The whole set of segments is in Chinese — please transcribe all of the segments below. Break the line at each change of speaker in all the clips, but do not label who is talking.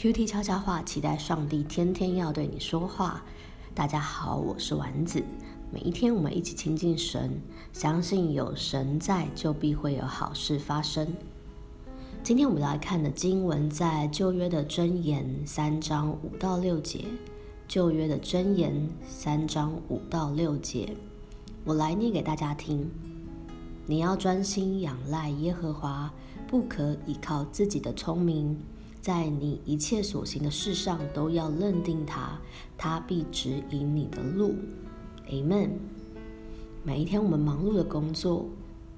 QT 悄悄话，期待上帝天天要对你说话。大家好，我是丸子。每一天我们一起亲近神，相信有神在，就必会有好事发生。今天我们来看的经文在旧约的箴言三章五到六节。旧约的箴言三章五到六节，我来念给大家听。你要专心仰赖耶和华，不可依靠自己的聪明。在你一切所行的事上，都要认定他，他必指引你的路。Amen。每一天，我们忙碌的工作，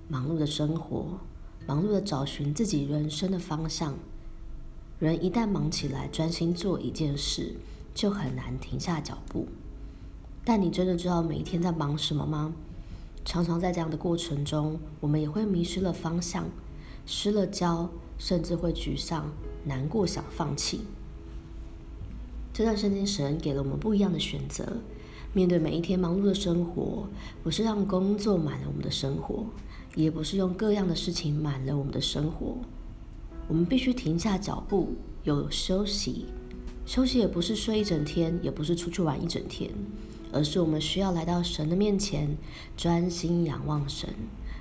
忙碌的生活，忙碌的找寻自己人生的方向。人一旦忙起来，专心做一件事，就很难停下脚步。但你真的知道每一天在忙什么吗？常常在这样的过程中，我们也会迷失了方向，失了焦，甚至会沮丧。难过，想放弃。这段圣经，神给了我们不一样的选择。面对每一天忙碌的生活，不是让工作满了我们的生活，也不是用各样的事情满了我们的生活。我们必须停下脚步，有休息。休息也不是睡一整天，也不是出去玩一整天，而是我们需要来到神的面前，专心仰望神，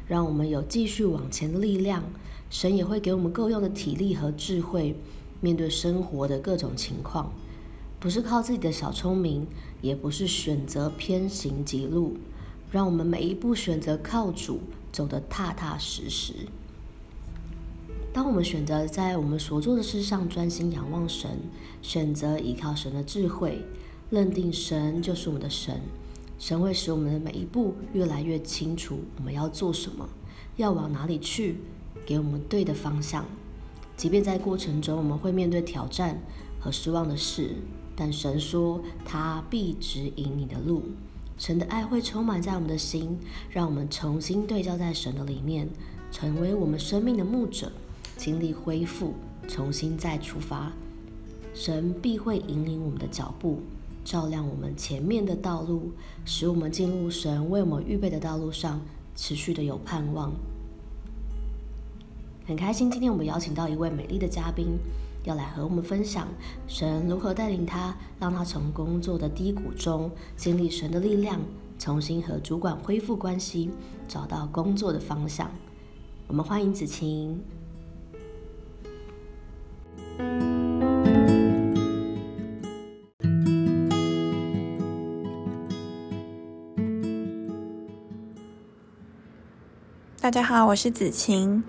让我们有继续往前的力量。神也会给我们够用的体力和智慧，面对生活的各种情况，不是靠自己的小聪明，也不是选择偏行极路，让我们每一步选择靠主，走得踏踏实实。当我们选择在我们所做的事上专心仰望神，选择依靠神的智慧，认定神就是我们的神，神会使我们的每一步越来越清楚我们要做什么，要往哪里去。给我们对的方向，即便在过程中我们会面对挑战和失望的事，但神说他必指引你的路。神的爱会充满在我们的心，让我们重新对焦在神的里面，成为我们生命的牧者，经历恢复，重新再出发。神必会引领我们的脚步，照亮我们前面的道路，使我们进入神为我们预备的道路上，持续的有盼望。很开心，今天我们邀请到一位美丽的嘉宾，要来和我们分享神如何带领他，让他从工作的低谷中经历神的力量，重新和主管恢复关系，找到工作的方向。我们欢迎子晴。
大家好，我是子晴。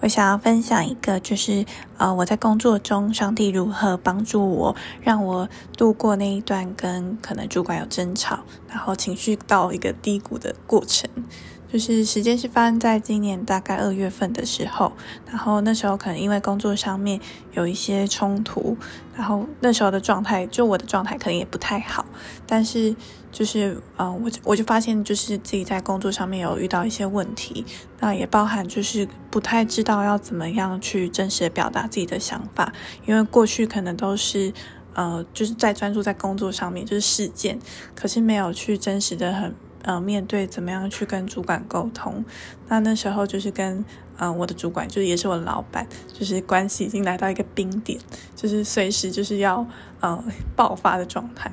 我想要分享一个，就是呃，我在工作中，上帝如何帮助我，让我度过那一段跟可能主管有争吵，然后情绪到一个低谷的过程。就是时间是发生在今年大概二月份的时候，然后那时候可能因为工作上面有一些冲突，然后那时候的状态，就我的状态可能也不太好，但是就是嗯，我我就发现就是自己在工作上面有遇到一些问题，那也包含就是不太知道要怎么样去真实的表达自己的想法，因为过去可能都是呃就是在专注在工作上面，就是事件，可是没有去真实的很。呃，面对怎么样去跟主管沟通？那那时候就是跟呃我的主管，就是也是我的老板，就是关系已经来到一个冰点，就是随时就是要呃爆发的状态。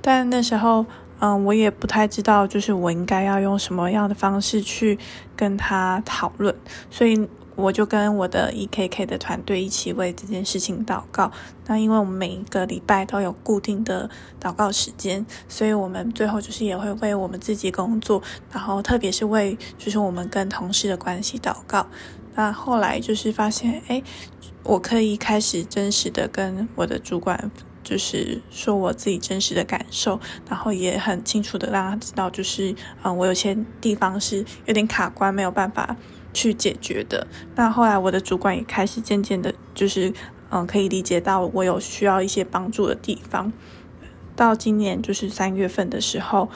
但那时候，嗯，我也不太知道，就是我应该要用什么样的方式去跟他讨论，所以。我就跟我的 EKK 的团队一起为这件事情祷告。那因为我们每一个礼拜都有固定的祷告时间，所以我们最后就是也会为我们自己工作，然后特别是为就是我们跟同事的关系祷告。那后来就是发现，哎，我可以开始真实的跟我的主管，就是说我自己真实的感受，然后也很清楚的让他知道，就是嗯，我有些地方是有点卡关，没有办法。去解决的。那后来我的主管也开始渐渐的，就是嗯，可以理解到我有需要一些帮助的地方。到今年就是三月份的时候，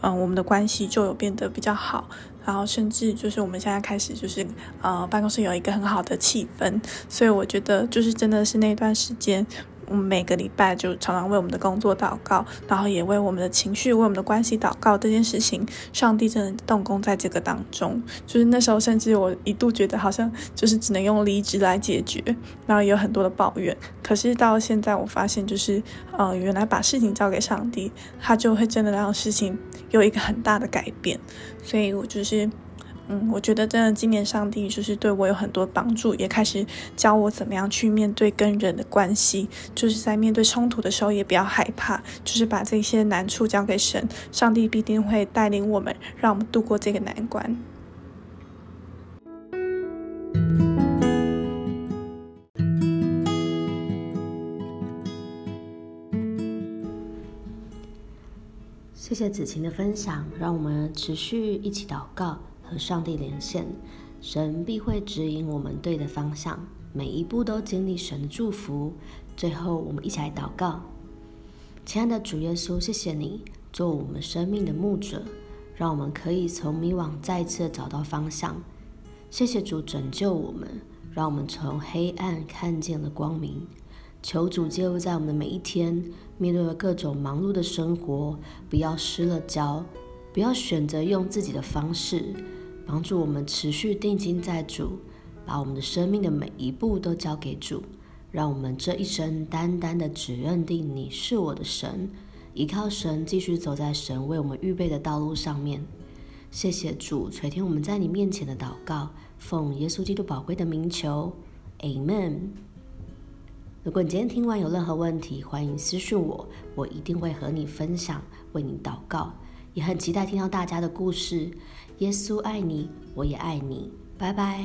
嗯，我们的关系就有变得比较好。然后甚至就是我们现在开始就是呃，办公室有一个很好的气氛。所以我觉得就是真的是那段时间，我们每个礼拜就常常为我们的工作祷告，然后也为我们的情绪、为我们的关系祷告。这件事情，上帝真的动工在这个当中。就是那时候，甚至我一度觉得好像就是只能用离职来解决，然后也有很多的抱怨。可是到现在，我发现就是，呃，原来把事情交给上帝，他就会真的让事情有一个很大的改变。所以我就是。嗯，我觉得真的今年上帝就是对我有很多帮助，也开始教我怎么样去面对跟人的关系，就是在面对冲突的时候也不要害怕，就是把这些难处交给神，上帝必定会带领我们，让我们度过这个难关。
谢谢子晴的分享，让我们持续一起祷告。和上帝连线，神必会指引我们对的方向，每一步都经历神的祝福。最后，我们一起来祷告：亲爱的主耶稣，谢谢你做我们生命的牧者，让我们可以从迷惘再次找到方向。谢谢主拯救我们，让我们从黑暗看见了光明。求主介入在我们的每一天，面对了各种忙碌的生活，不要失了焦，不要选择用自己的方式。帮助我们持续定睛在主，把我们的生命的每一步都交给主，让我们这一生单单的只认定你是我的神，依靠神继续走在神为我们预备的道路上面。谢谢主垂听我们在你面前的祷告，奉耶稣基督宝贵的名求，Amen。如果你今天听完有任何问题，欢迎私讯我，我一定会和你分享，为你祷告，也很期待听到大家的故事。耶稣爱你，我也爱你，拜拜。